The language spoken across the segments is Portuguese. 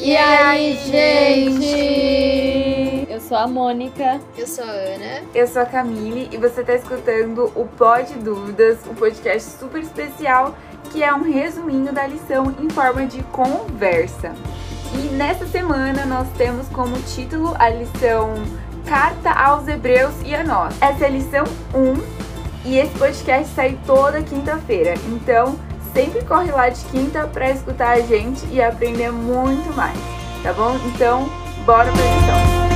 E aí, gente? Eu sou a Mônica. Eu sou a Ana. Eu sou a Camille e você está escutando o Pod Dúvidas, um podcast super especial que é um resuminho da lição em forma de conversa. E nessa semana nós temos como título a lição Carta aos Hebreus e a nós. Essa é a lição 1 e esse podcast sai toda quinta-feira. Então, sempre corre lá de quinta para escutar a gente e aprender muito mais, tá bom? Então, bora pra lição.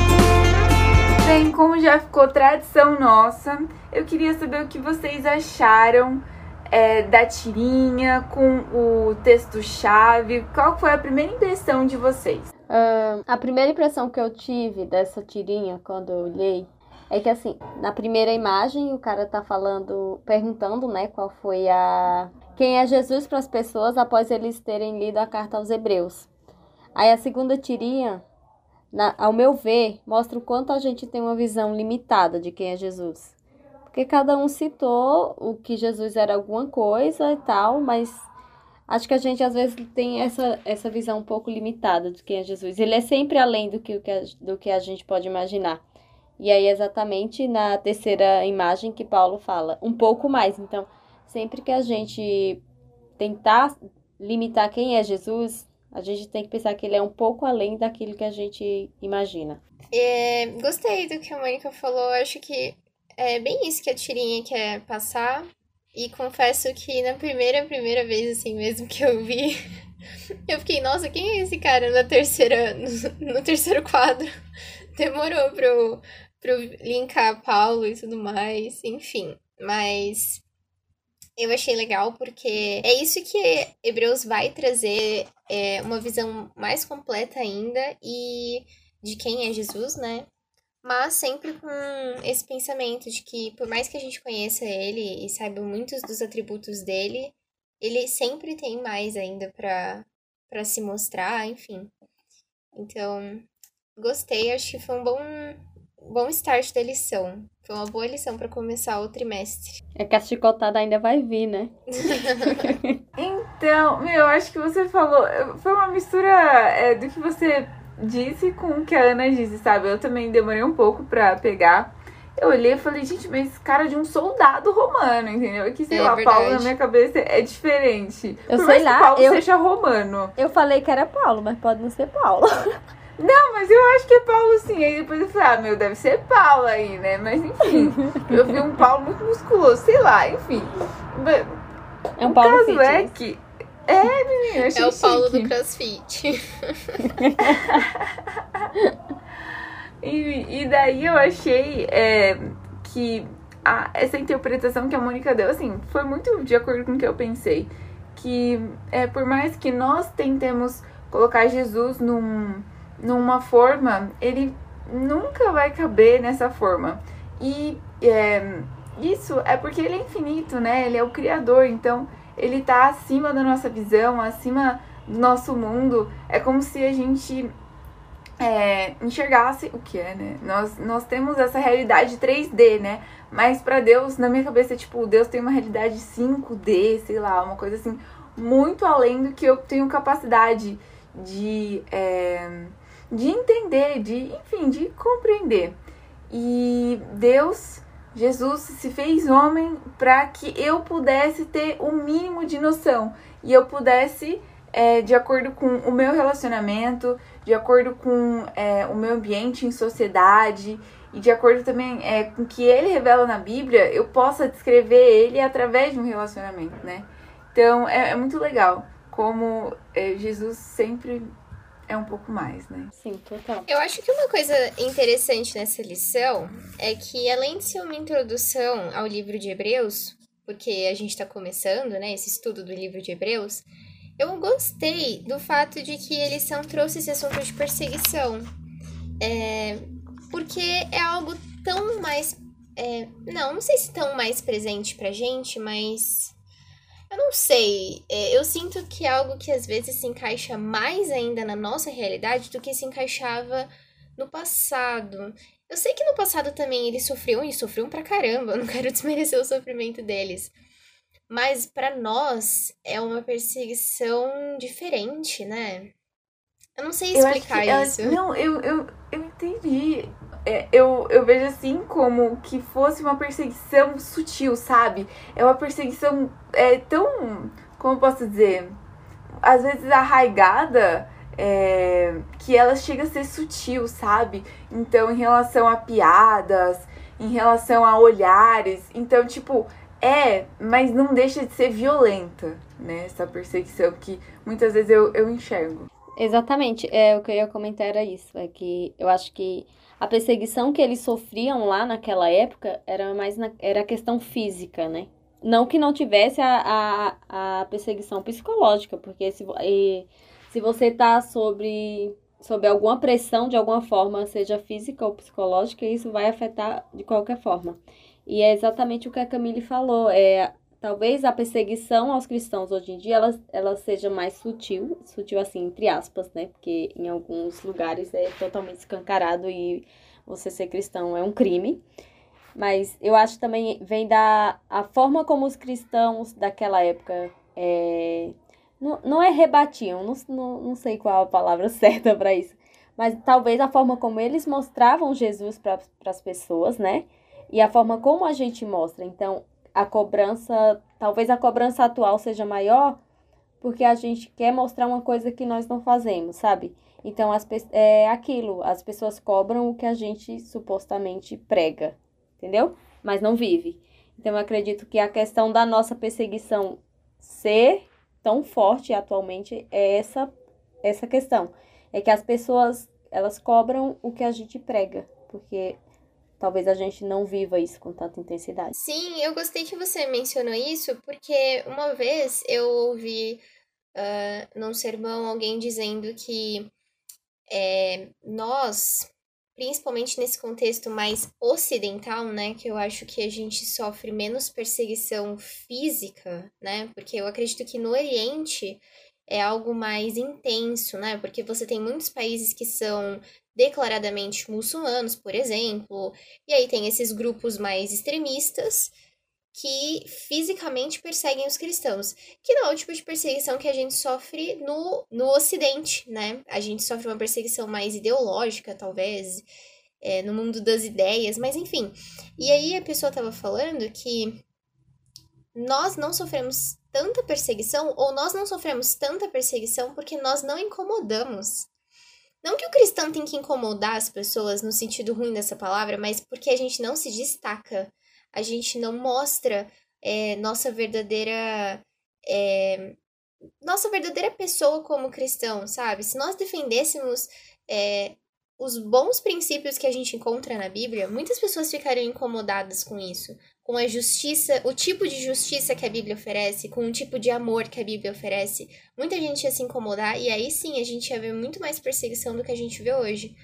Bem, como já ficou tradição nossa, eu queria saber o que vocês acharam é, da tirinha com o texto-chave. Qual foi a primeira impressão de vocês? Uh, a primeira impressão que eu tive dessa tirinha quando eu olhei é que assim, na primeira imagem o cara tá falando, perguntando, né, qual foi a quem é Jesus para as pessoas após eles terem lido a carta aos Hebreus. Aí a segunda tirinha, na, ao meu ver, mostra o quanto a gente tem uma visão limitada de quem é Jesus. Porque cada um citou o que Jesus era alguma coisa e tal, mas acho que a gente às vezes tem essa, essa visão um pouco limitada de quem é Jesus. Ele é sempre além do que, do que a gente pode imaginar. E aí, exatamente na terceira imagem que Paulo fala, um pouco mais. Então, sempre que a gente tentar limitar quem é Jesus, a gente tem que pensar que ele é um pouco além daquilo que a gente imagina. É, gostei do que a Mônica falou. Acho que é bem isso que a tirinha quer passar. E confesso que na primeira, primeira vez, assim mesmo que eu vi, eu fiquei, nossa, quem é esse cara na terceira, no, no terceiro quadro? Demorou pra eu linkar Paulo e tudo mais, enfim. Mas eu achei legal porque é isso que Hebreus vai trazer é, uma visão mais completa ainda e de quem é Jesus, né? Mas sempre com esse pensamento de que, por mais que a gente conheça ele e saiba muitos dos atributos dele, ele sempre tem mais ainda para se mostrar, enfim. Então, gostei, acho que foi um bom, bom start da lição. Foi uma boa lição para começar o trimestre. É que a chicotada ainda vai vir, né? então, meu, acho que você falou. Foi uma mistura é, do que você disse com o que a Ana disse, sabe? Eu também demorei um pouco pra pegar. Eu olhei e falei, gente, mas cara de um soldado romano, entendeu? É que, sei é, lá, verdade. Paulo na minha cabeça é diferente. Eu Por sei lá, que Paulo eu... seja romano. Eu falei que era Paulo, mas pode não ser Paulo. Não, mas eu acho que é Paulo sim. Aí depois eu falei, ah, meu, deve ser Paulo aí, né? Mas enfim, eu vi um Paulo muito musculoso, sei lá, enfim. É um Paulo caso fitness. é que. É, menina, achei É o Paulo chique. do CrossFit. e, e daí eu achei é, que a, essa interpretação que a Mônica deu, assim, foi muito de acordo com o que eu pensei. Que é, por mais que nós tentemos colocar Jesus num numa forma, ele nunca vai caber nessa forma. E é, isso é porque ele é infinito, né? Ele é o Criador, então ele tá acima da nossa visão, acima do nosso mundo. É como se a gente é, enxergasse o que é, né? Nós, nós temos essa realidade 3D, né? Mas para Deus, na minha cabeça, tipo, Deus tem uma realidade 5D, sei lá, uma coisa assim, muito além do que eu tenho capacidade de. É, de entender, de, enfim, de compreender. E Deus, Jesus, se fez homem para que eu pudesse ter o um mínimo de noção e eu pudesse, é, de acordo com o meu relacionamento, de acordo com é, o meu ambiente em sociedade e de acordo também é, com o que ele revela na Bíblia, eu possa descrever ele através de um relacionamento, né? Então é, é muito legal como é, Jesus sempre é um pouco mais, né? Sim, total. Eu acho que uma coisa interessante nessa lição é que, além de ser uma introdução ao livro de Hebreus, porque a gente está começando, né, esse estudo do livro de Hebreus, eu gostei do fato de que eles são trouxe esse assunto de perseguição. É, porque é algo tão mais. É, não, não sei se tão mais presente pra gente, mas eu não sei. É, eu sinto que é algo que às vezes se encaixa mais ainda na nossa realidade do que se encaixava no passado. Eu sei que no passado também eles sofriam e sofriam pra caramba, eu não quero desmerecer o sofrimento deles. Mas para nós é uma perseguição diferente, né? Eu não sei explicar eu isso. não, eu, eu, eu entendi. É, eu, eu vejo assim como que fosse uma perseguição sutil, sabe? É uma perseguição é, tão. Como eu posso dizer? Às vezes arraigada. É, que ela chega a ser sutil, sabe? Então, em relação a piadas, em relação a olhares. Então, tipo, é, mas não deixa de ser violenta, né? Essa perseguição que muitas vezes eu, eu enxergo. Exatamente, é o que eu ia comentar era isso, é que eu acho que a perseguição que eles sofriam lá naquela época era mais na, era questão física, né? Não que não tivesse a, a, a perseguição psicológica, porque se, e, se você tá sobre, sobre alguma pressão de alguma forma, seja física ou psicológica, isso vai afetar de qualquer forma. E é exatamente o que a Camille falou. É, talvez a perseguição aos cristãos hoje em dia ela, ela seja mais sutil, sutil assim, entre aspas, né? Porque em alguns lugares é totalmente escancarado e você ser cristão é um crime. Mas eu acho também vem da a forma como os cristãos daquela época é, não, não é rebatiam, não, não, não sei qual a palavra certa para isso, mas talvez a forma como eles mostravam Jesus para as pessoas, né? e a forma como a gente mostra. Então, a cobrança, talvez a cobrança atual seja maior porque a gente quer mostrar uma coisa que nós não fazemos, sabe? Então, as, é aquilo, as pessoas cobram o que a gente supostamente prega, entendeu? Mas não vive. Então, eu acredito que a questão da nossa perseguição ser tão forte atualmente é essa, essa questão. É que as pessoas, elas cobram o que a gente prega, porque talvez a gente não viva isso com tanta intensidade. Sim, eu gostei que você mencionou isso, porque uma vez eu ouvi uh, num sermão alguém dizendo que é, nós, principalmente nesse contexto mais ocidental, né, que eu acho que a gente sofre menos perseguição física, né, porque eu acredito que no Oriente é algo mais intenso, né? Porque você tem muitos países que são declaradamente muçulmanos, por exemplo, e aí tem esses grupos mais extremistas que fisicamente perseguem os cristãos, que não é o tipo de perseguição que a gente sofre no, no Ocidente, né? A gente sofre uma perseguição mais ideológica, talvez, é, no mundo das ideias, mas enfim. E aí a pessoa estava falando que nós não sofremos tanta perseguição, ou nós não sofremos tanta perseguição porque nós não incomodamos. Não que o cristão tem que incomodar as pessoas no sentido ruim dessa palavra, mas porque a gente não se destaca, a gente não mostra é, nossa verdadeira. É, nossa verdadeira pessoa como cristão, sabe? Se nós defendêssemos é, os bons princípios que a gente encontra na Bíblia, muitas pessoas ficariam incomodadas com isso com a justiça, o tipo de justiça que a Bíblia oferece, com o tipo de amor que a Bíblia oferece, muita gente ia se incomodar e aí sim a gente ia ver muito mais perseguição do que a gente vê hoje.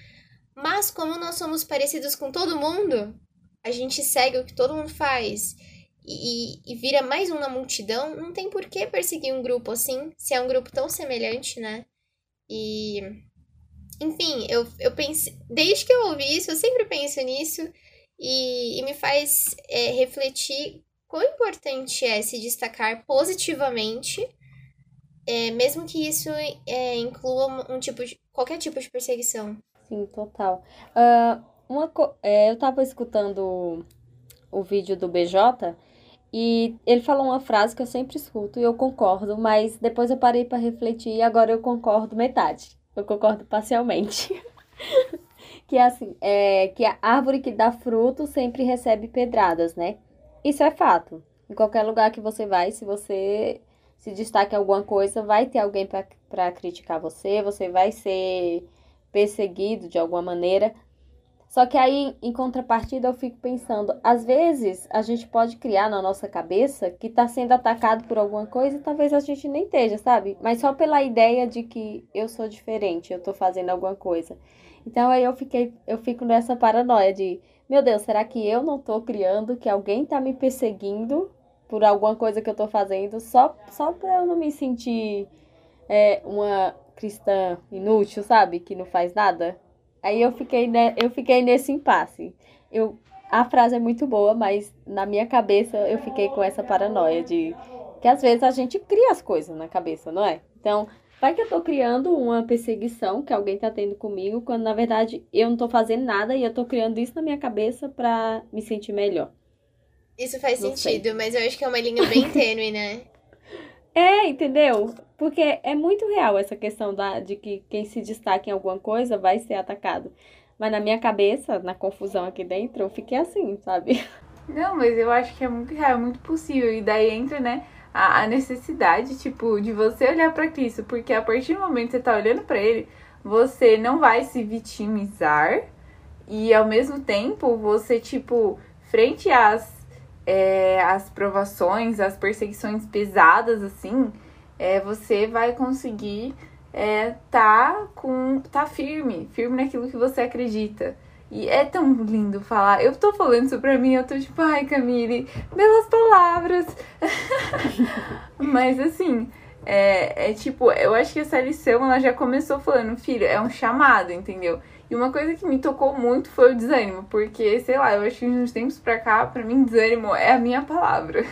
Mas como nós somos parecidos com todo mundo, a gente segue o que todo mundo faz e, e vira mais um na multidão, não tem por que perseguir um grupo assim, se é um grupo tão semelhante, né? E. Enfim, eu, eu pensei. Desde que eu ouvi isso, eu sempre penso nisso e, e me faz é, refletir quão importante é se destacar positivamente, é, mesmo que isso é, inclua um tipo de, qualquer tipo de perseguição. Sim, total. Uh, uma, é, eu estava escutando o, o vídeo do BJ e ele falou uma frase que eu sempre escuto e eu concordo, mas depois eu parei para refletir e agora eu concordo metade. Eu concordo parcialmente. que é assim, é, que a árvore que dá fruto sempre recebe pedradas, né? Isso é fato. Em qualquer lugar que você vai, se você se destaca em alguma coisa, vai ter alguém para criticar você, você vai ser perseguido de alguma maneira. Só que aí, em contrapartida, eu fico pensando, às vezes a gente pode criar na nossa cabeça que está sendo atacado por alguma coisa e talvez a gente nem esteja, sabe? Mas só pela ideia de que eu sou diferente, eu estou fazendo alguma coisa. Então aí eu fiquei, eu fico nessa paranoia de, meu Deus, será que eu não tô criando, que alguém tá me perseguindo por alguma coisa que eu tô fazendo só, só pra eu não me sentir é, uma cristã inútil, sabe? Que não faz nada. Aí eu fiquei, né, eu fiquei nesse impasse. Eu, a frase é muito boa, mas na minha cabeça eu fiquei com essa paranoia de que às vezes a gente cria as coisas na cabeça, não é? Então, vai que eu tô criando uma perseguição que alguém tá tendo comigo, quando na verdade eu não tô fazendo nada e eu tô criando isso na minha cabeça pra me sentir melhor. Isso faz não sentido, sei. mas eu acho que é uma linha bem tênue, né? É, entendeu? Porque é muito real essa questão da, de que quem se destaca em alguma coisa vai ser atacado. Mas na minha cabeça, na confusão aqui dentro, eu fiquei assim, sabe? Não, mas eu acho que é muito real, é muito possível. E daí entra, né, a, a necessidade, tipo, de você olhar para Cristo. Porque a partir do momento que você tá olhando para Ele, você não vai se vitimizar. E ao mesmo tempo, você, tipo, frente às, é, às provações, às perseguições pesadas, assim, é, você vai conseguir é, tá com. tá firme, firme naquilo que você acredita. E é tão lindo falar. Eu tô falando isso pra mim, eu tô tipo, ai, Camille, belas palavras. Mas assim, é, é tipo, eu acho que essa lição ela já começou falando, filho, é um chamado, entendeu? E uma coisa que me tocou muito foi o desânimo, porque, sei lá, eu acho que uns tempos pra cá, pra mim, desânimo é a minha palavra.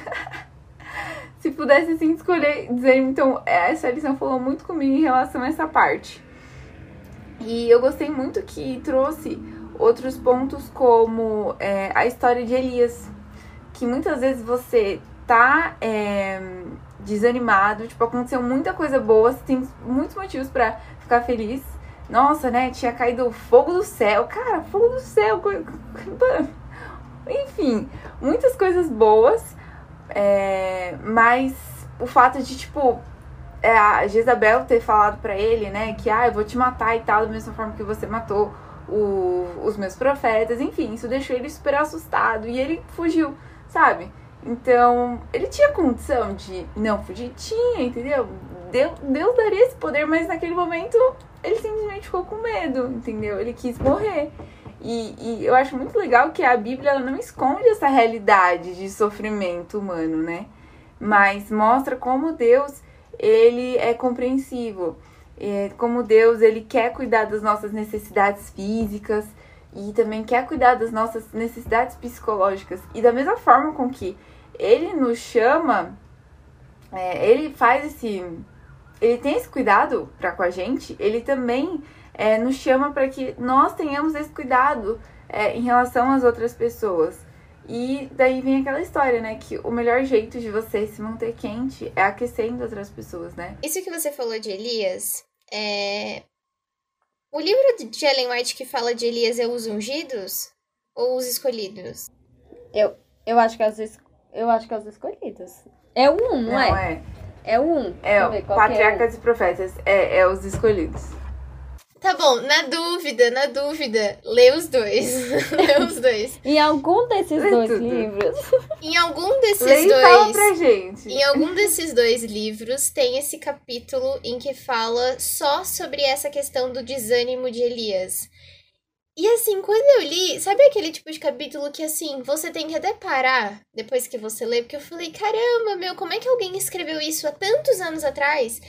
Se pudesse, assim, escolher desânimo, então, essa lição falou muito comigo em relação a essa parte. E eu gostei muito que trouxe outros pontos como é, a história de Elias, que muitas vezes você tá é, desanimado, tipo, aconteceu muita coisa boa, você tem muitos motivos para ficar feliz. Nossa, né? Tinha caído fogo do céu. Cara, fogo do céu. Enfim, muitas coisas boas. É, mas o fato de, tipo, é, a Jezabel ter falado para ele, né, que ah, eu vou te matar e tal, da mesma forma que você matou o, os meus profetas, enfim, isso deixou ele super assustado e ele fugiu, sabe? Então, ele tinha condição de não fugir? Tinha, entendeu? Deus, Deus daria esse poder, mas naquele momento ele simplesmente ficou com medo, entendeu? Ele quis morrer. E, e eu acho muito legal que a Bíblia não esconde essa realidade de sofrimento humano, né? Mas mostra como Deus ele é compreensivo é, como Deus ele quer cuidar das nossas necessidades físicas e também quer cuidar das nossas necessidades psicológicas. E da mesma forma com que ele nos chama, é, ele faz esse. Ele tem esse cuidado para com a gente, ele também é, nos chama para que nós tenhamos esse cuidado é, em relação às outras pessoas. E daí vem aquela história, né? Que o melhor jeito de você se manter quente é aquecendo outras pessoas, né? Isso que você falou de Elias, é... O livro de Ellen White que fala de Elias é os ungidos ou os escolhidos? Eu, eu acho que é os, es... eu acho que é os escolhidos. É o um, não, não é? é? É o um. É, o Patriarcas é e Profetas. É, é os escolhidos. Tá bom, na dúvida, na dúvida, lê os dois. lê os dois. Em algum desses lê dois tudo. livros. Em algum desses lê dois. Fala pra gente. Em algum desses dois livros tem esse capítulo em que fala só sobre essa questão do desânimo de Elias. E assim, quando eu li, sabe aquele tipo de capítulo que assim, você tem que até parar depois que você lê, porque eu falei, caramba, meu, como é que alguém escreveu isso há tantos anos atrás?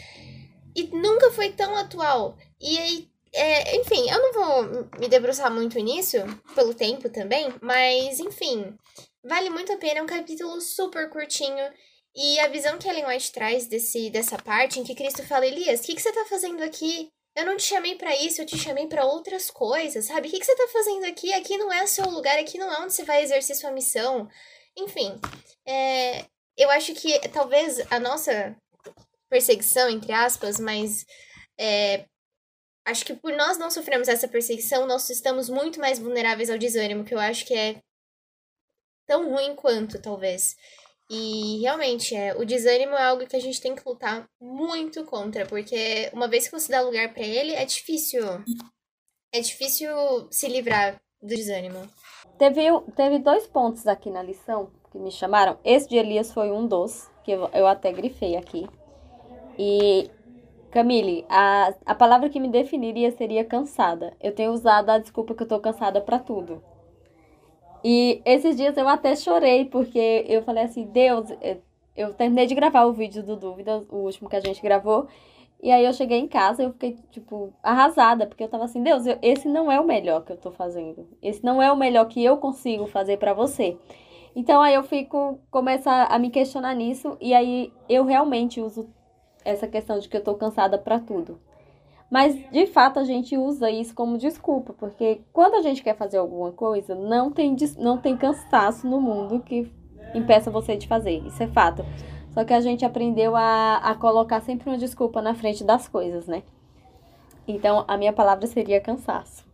E nunca foi tão atual. E aí é, enfim, eu não vou me debruçar muito nisso, pelo tempo também, mas enfim, vale muito a pena, é um capítulo super curtinho. E a visão que Ellen White traz desse, dessa parte em que Cristo fala, Elias, o que, que você tá fazendo aqui? Eu não te chamei para isso, eu te chamei para outras coisas, sabe? O que, que você tá fazendo aqui? Aqui não é o seu lugar, aqui não é onde você vai exercer sua missão. Enfim, é, eu acho que talvez a nossa perseguição, entre aspas, mas é, acho que por nós não sofremos essa perseguição, nós estamos muito mais vulneráveis ao desânimo, que eu acho que é tão ruim quanto, talvez. E realmente, é, o desânimo é algo que a gente tem que lutar muito contra, porque uma vez que você dá lugar para ele, é difícil. É difícil se livrar do desânimo. Teve, teve dois pontos aqui na lição que me chamaram. Esse de Elias foi um dos, que eu, eu até grifei aqui. E Camille, a, a palavra que me definiria seria cansada. Eu tenho usado a desculpa que eu tô cansada para tudo. E esses dias eu até chorei, porque eu falei assim, Deus, é, eu terminei de gravar o vídeo do Dúvidas, o último que a gente gravou, e aí eu cheguei em casa e eu fiquei, tipo, arrasada, porque eu tava assim, Deus, eu, esse não é o melhor que eu tô fazendo. Esse não é o melhor que eu consigo fazer para você. Então aí eu fico, começo a, a me questionar nisso, e aí eu realmente uso essa questão de que eu tô cansada para tudo. Mas de fato a gente usa isso como desculpa, porque quando a gente quer fazer alguma coisa, não tem, não tem cansaço no mundo que impeça você de fazer. Isso é fato. Só que a gente aprendeu a, a colocar sempre uma desculpa na frente das coisas, né? Então a minha palavra seria cansaço.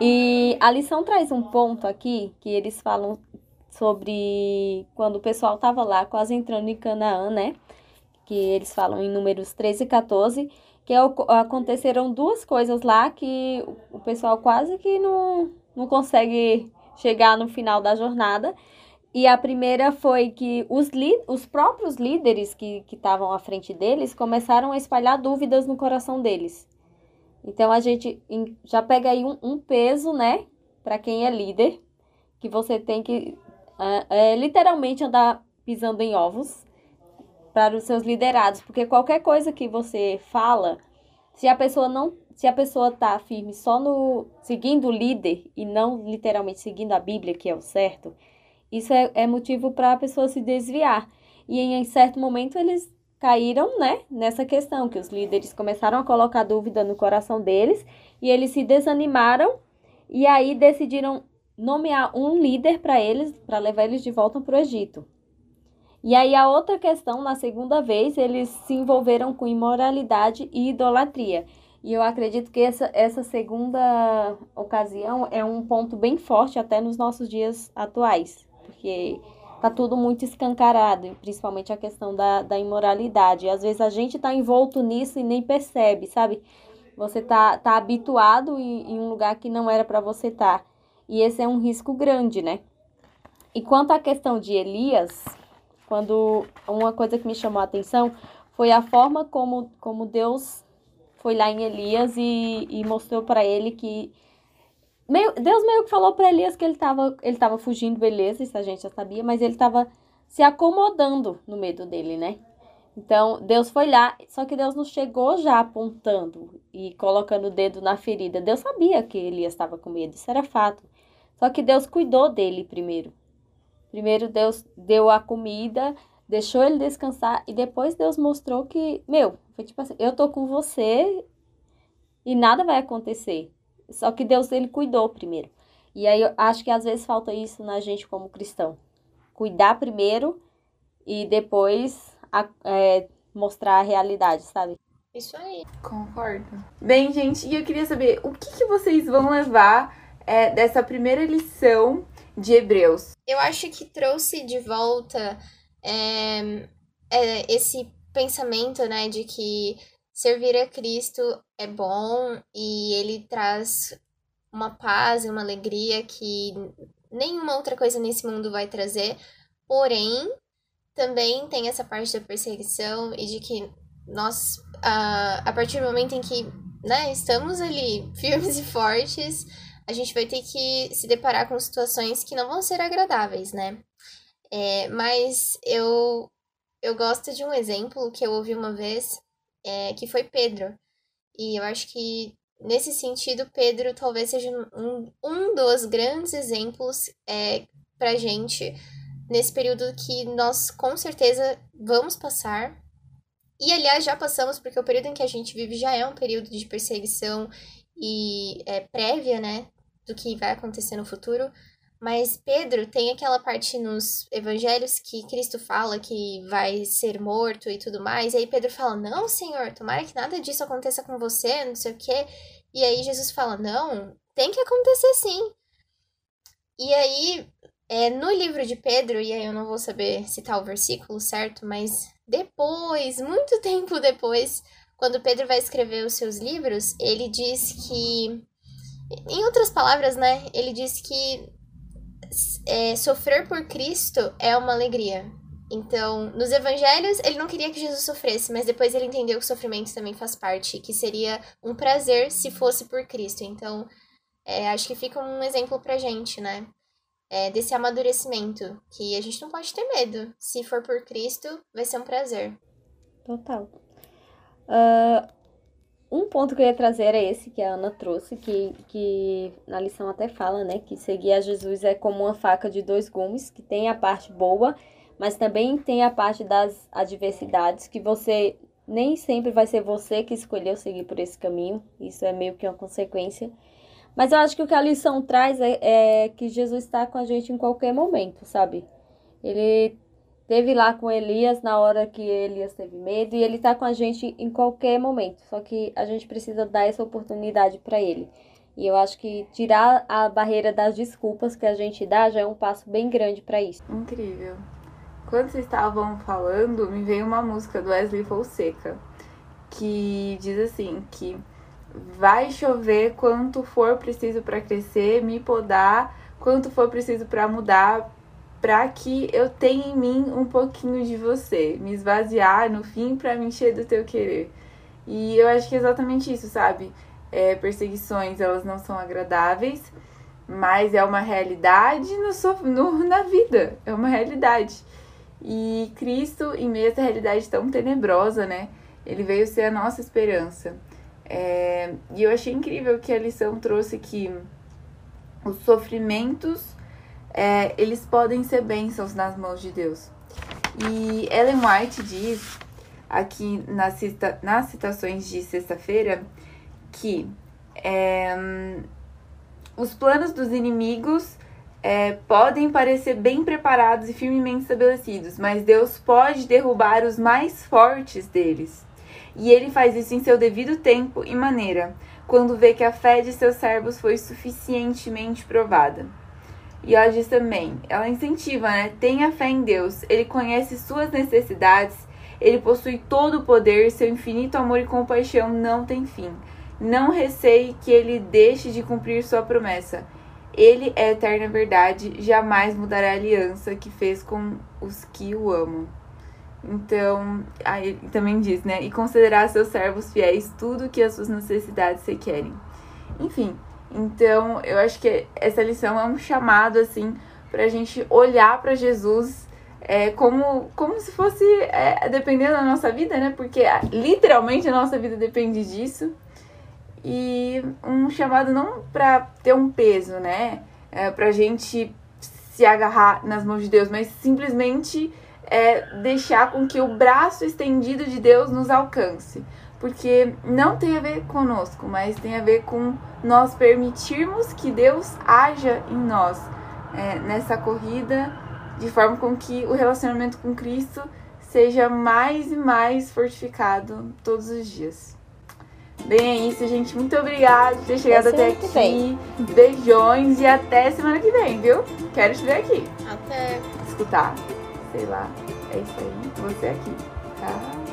E a lição traz um ponto aqui que eles falam sobre quando o pessoal estava lá quase entrando em Canaã, né? Que eles falam em números 13 e 14 que aconteceram duas coisas lá que o pessoal quase que não, não consegue chegar no final da jornada. E a primeira foi que os, os próprios líderes que estavam à frente deles começaram a espalhar dúvidas no coração deles. Então a gente já pega aí um, um peso, né, para quem é líder, que você tem que é, literalmente andar pisando em ovos para os seus liderados, porque qualquer coisa que você fala, se a pessoa não, se a pessoa tá firme só no seguindo o líder e não literalmente seguindo a Bíblia, que é o certo, isso é, é motivo para a pessoa se desviar. E em, em certo momento eles caíram, né, nessa questão que os líderes começaram a colocar dúvida no coração deles e eles se desanimaram e aí decidiram nomear um líder para eles, para levar eles de volta para o Egito. E aí a outra questão, na segunda vez, eles se envolveram com imoralidade e idolatria. E eu acredito que essa, essa segunda ocasião é um ponto bem forte até nos nossos dias atuais, porque tá tudo muito escancarado, principalmente a questão da, da imoralidade. E às vezes a gente tá envolto nisso e nem percebe, sabe? Você tá, tá habituado em, em um lugar que não era para você estar. Tá. E esse é um risco grande, né? E quanto à questão de Elias, quando uma coisa que me chamou a atenção foi a forma como, como Deus foi lá em Elias e, e mostrou para ele que meio, Deus meio que falou para Elias que ele estava ele tava fugindo, beleza, isso a gente já sabia, mas ele estava se acomodando no medo dele, né? Então, Deus foi lá, só que Deus não chegou já apontando e colocando o dedo na ferida. Deus sabia que Elias estava com medo, isso era fato. Só que Deus cuidou dele primeiro. Primeiro Deus deu a comida, deixou ele descansar e depois Deus mostrou que, meu, foi tipo assim, eu tô com você e nada vai acontecer. Só que Deus ele cuidou primeiro. E aí eu acho que às vezes falta isso na gente como cristão. Cuidar primeiro e depois a, é, mostrar a realidade, sabe? Isso aí. Concordo. Bem, gente, e eu queria saber o que, que vocês vão levar é, dessa primeira lição de Hebreus? Eu acho que trouxe de volta é, é, esse pensamento, né, de que servir a Cristo é bom e ele traz uma paz e uma alegria que nenhuma outra coisa nesse mundo vai trazer. Porém, também tem essa parte da perseguição e de que nós, a, a partir do momento em que né, estamos ali firmes e fortes, a gente vai ter que se deparar com situações que não vão ser agradáveis, né? É, mas eu, eu gosto de um exemplo que eu ouvi uma vez, é, que foi Pedro. E eu acho que, nesse sentido, Pedro talvez seja um, um dos grandes exemplos é, pra gente nesse período que nós com certeza vamos passar. E, aliás, já passamos, porque o período em que a gente vive já é um período de perseguição e é, prévia, né, do que vai acontecer no futuro. Mas Pedro tem aquela parte nos evangelhos que Cristo fala que vai ser morto e tudo mais. E aí Pedro fala: Não, Senhor, tomara que nada disso aconteça com você, não sei o quê. E aí Jesus fala: Não, tem que acontecer sim. E aí, é, no livro de Pedro, e aí eu não vou saber citar o versículo certo, mas depois, muito tempo depois, quando Pedro vai escrever os seus livros, ele diz que em outras palavras, né, ele diz que é, sofrer por Cristo é uma alegria. Então, nos evangelhos, ele não queria que Jesus sofresse, mas depois ele entendeu que o sofrimento também faz parte, que seria um prazer se fosse por Cristo. Então, é, acho que fica um exemplo pra gente, né? É, desse amadurecimento, que a gente não pode ter medo. Se for por Cristo, vai ser um prazer. Total. Uh, um ponto que eu ia trazer era esse que a Ana trouxe, que, que na lição até fala, né? Que seguir a Jesus é como uma faca de dois gumes, que tem a parte boa, mas também tem a parte das adversidades, que você nem sempre vai ser você que escolheu seguir por esse caminho. Isso é meio que uma consequência. Mas eu acho que o que a lição traz é, é que Jesus está com a gente em qualquer momento, sabe? Ele teve lá com Elias na hora que Elias teve medo e ele está com a gente em qualquer momento. Só que a gente precisa dar essa oportunidade para ele. E eu acho que tirar a barreira das desculpas que a gente dá já é um passo bem grande para isso. Incrível. Quando vocês estavam falando, me veio uma música do Wesley Fonseca que diz assim que vai chover quanto for preciso para crescer, me podar, quanto for preciso para mudar, para que eu tenha em mim um pouquinho de você, me esvaziar no fim para me encher do teu querer. E eu acho que é exatamente isso, sabe? É, perseguições, elas não são agradáveis, mas é uma realidade no, no, na vida, é uma realidade. E Cristo, em meio a essa realidade tão tenebrosa, né? Ele veio ser a nossa esperança. É, e eu achei incrível que a lição trouxe que os sofrimentos é, eles podem ser bênçãos nas mãos de Deus. E Ellen White diz aqui nas, cita, nas citações de sexta-feira que é, os planos dos inimigos é, podem parecer bem preparados e firmemente estabelecidos, mas Deus pode derrubar os mais fortes deles. E ele faz isso em seu devido tempo e maneira, quando vê que a fé de seus servos foi suficientemente provada. E ela diz também, ela incentiva, né? Tenha fé em Deus. Ele conhece suas necessidades, ele possui todo o poder, seu infinito amor e compaixão não tem fim. Não receie que ele deixe de cumprir sua promessa. Ele é eterna verdade, jamais mudará a aliança que fez com os que o amam. Então, aí também diz, né? E considerar seus servos fiéis tudo que as suas necessidades requerem. Enfim, então, eu acho que essa lição é um chamado, assim, pra gente olhar para Jesus é, como, como se fosse é, dependendo da nossa vida, né? Porque literalmente a nossa vida depende disso. E um chamado não para ter um peso, né? É, pra gente se agarrar nas mãos de Deus, mas simplesmente é, deixar com que o braço estendido de Deus nos alcance porque não tem a ver conosco, mas tem a ver com nós permitirmos que Deus haja em nós é, nessa corrida, de forma com que o relacionamento com Cristo seja mais e mais fortificado todos os dias. Bem, é isso, gente. Muito obrigada por ter chegado até, até aqui. Beijões e até semana que vem, viu? Quero te ver aqui. Até. Escutar. Sei lá. É isso aí. Você aqui. Tá?